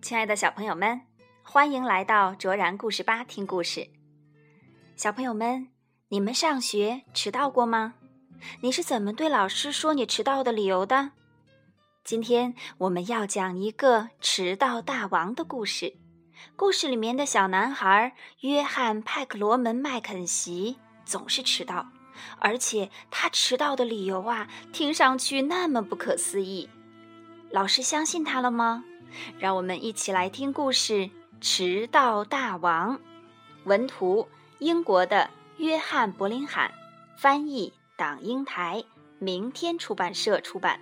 亲爱的小朋友们，欢迎来到卓然故事吧听故事。小朋友们，你们上学迟到过吗？你是怎么对老师说你迟到的理由的？今天我们要讲一个迟到大王的故事。故事里面的小男孩约翰·派克罗门·麦肯锡总是迟到，而且他迟到的理由啊，听上去那么不可思议。老师相信他了吗？让我们一起来听故事《迟到大王》。文图：英国的约翰·伯林罕，翻译：党英台，明天出版社出版。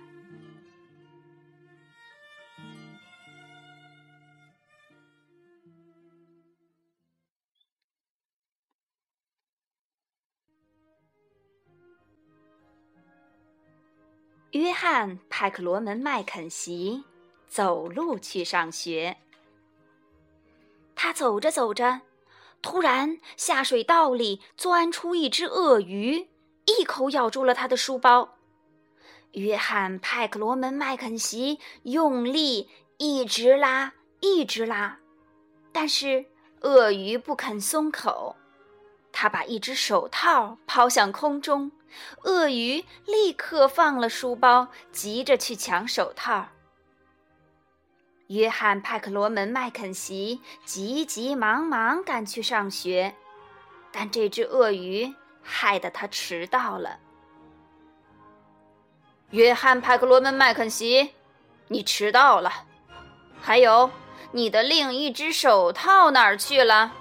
约翰·派克罗门·麦肯锡走路去上学。他走着走着，突然下水道里钻出一只鳄鱼，一口咬住了他的书包。约翰·派克罗门·麦肯锡用力一直拉，一直拉，但是鳄鱼不肯松口。他把一只手套抛向空中。鳄鱼立刻放了书包，急着去抢手套。约翰·派克罗门·麦肯锡急急忙忙赶去上学，但这只鳄鱼害得他迟到了。约翰·派克罗门·麦肯锡，你迟到了。还有，你的另一只手套哪儿去了？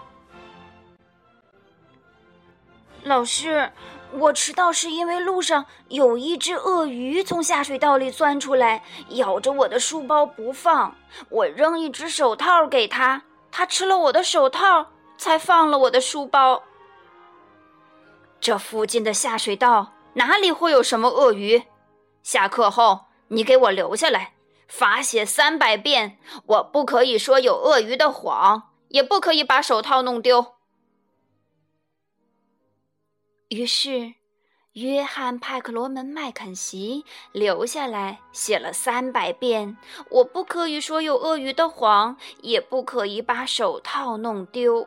老师。我迟到是因为路上有一只鳄鱼从下水道里钻出来，咬着我的书包不放。我扔一只手套给他，他吃了我的手套，才放了我的书包。这附近的下水道哪里会有什么鳄鱼？下课后你给我留下来，罚写三百遍。我不可以说有鳄鱼的谎，也不可以把手套弄丢。于是，约翰·派克罗门·麦肯锡留下来写了三百遍：“我不可以说有鳄鱼的谎，也不可以把手套弄丢。”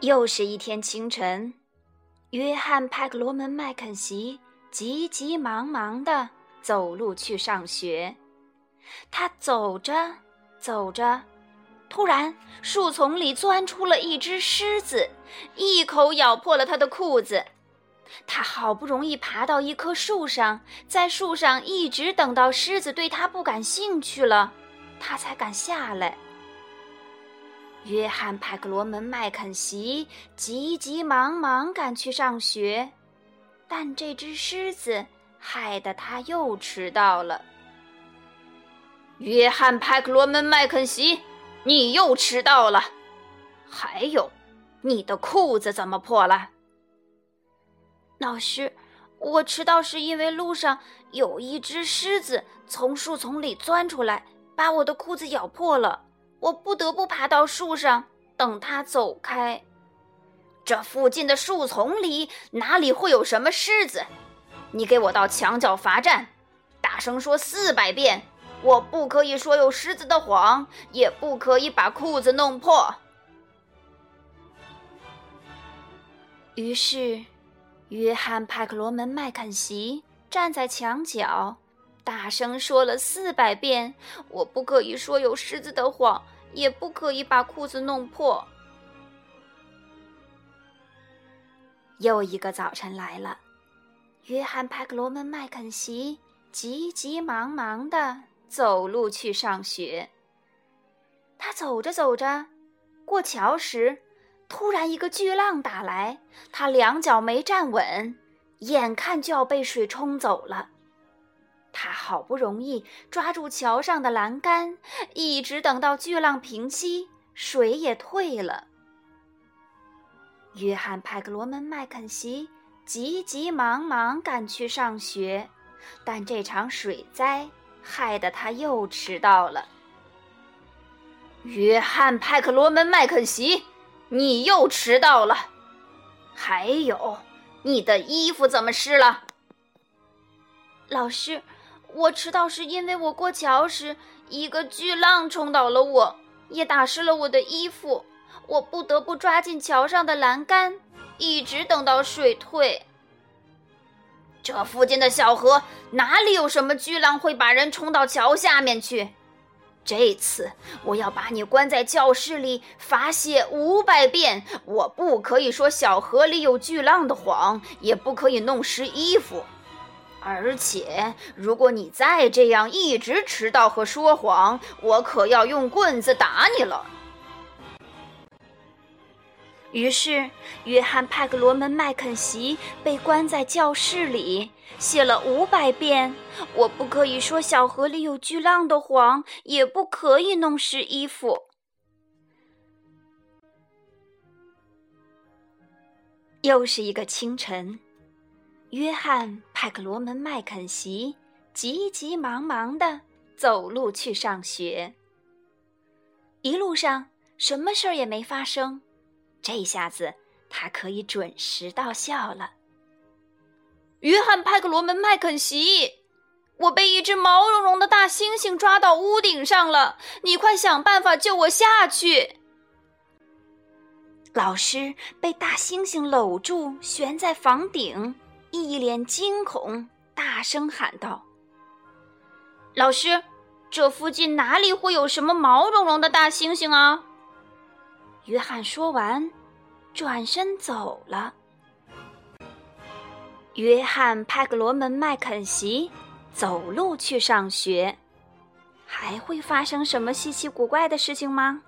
又是一天清晨，约翰·派克罗门·麦肯锡急急忙忙地走路去上学。他走着，走着。突然，树丛里钻出了一只狮子，一口咬破了他的裤子。他好不容易爬到一棵树上，在树上一直等到狮子对他不感兴趣了，他才敢下来。约翰·派克罗门·麦肯锡急急忙忙赶去上学，但这只狮子害得他又迟到了。约翰·派克罗门·麦肯锡。你又迟到了，还有，你的裤子怎么破了？老师，我迟到是因为路上有一只狮子从树丛里钻出来，把我的裤子咬破了，我不得不爬到树上等它走开。这附近的树丛里哪里会有什么狮子？你给我到墙角罚站，大声说四百遍。我不可以说有狮子的谎，也不可以把裤子弄破。于是，约翰·派克罗门·麦肯锡站在墙角，大声说了四百遍：“我不可以说有狮子的谎，也不可以把裤子弄破。”又一个早晨来了，约翰·派克罗门·麦肯锡急急忙忙的。走路去上学。他走着走着，过桥时，突然一个巨浪打来，他两脚没站稳，眼看就要被水冲走了。他好不容易抓住桥上的栏杆，一直等到巨浪平息，水也退了。约翰·派克罗门·麦肯锡急急忙忙赶去上学，但这场水灾。害得他又迟到了。约翰·派克罗门·麦肯锡，你又迟到了。还有，你的衣服怎么湿了？老师，我迟到是因为我过桥时，一个巨浪冲倒了我，也打湿了我的衣服。我不得不抓紧桥上的栏杆，一直等到水退。这附近的小河哪里有什么巨浪会把人冲到桥下面去？这次我要把你关在教室里罚写五百遍。我不可以说小河里有巨浪的谎，也不可以弄湿衣服。而且，如果你再这样一直迟到和说谎，我可要用棍子打你了。于是，约翰·派克罗门·麦肯锡被关在教室里，写了五百遍：“我不可以说小河里有巨浪的谎，也不可以弄湿衣服。”又是一个清晨，约翰·派克罗门·麦肯锡急急忙忙的走路去上学。一路上，什么事儿也没发生。这下子他可以准时到校了。约翰·派克罗门·麦肯锡，我被一只毛茸茸的大猩猩抓到屋顶上了，你快想办法救我下去！老师被大猩猩搂住，悬在房顶，一脸惊恐，大声喊道：“老师，这附近哪里会有什么毛茸茸的大猩猩啊？”约翰说完，转身走了。约翰·派克罗门·麦肯锡走路去上学，还会发生什么稀奇古怪的事情吗？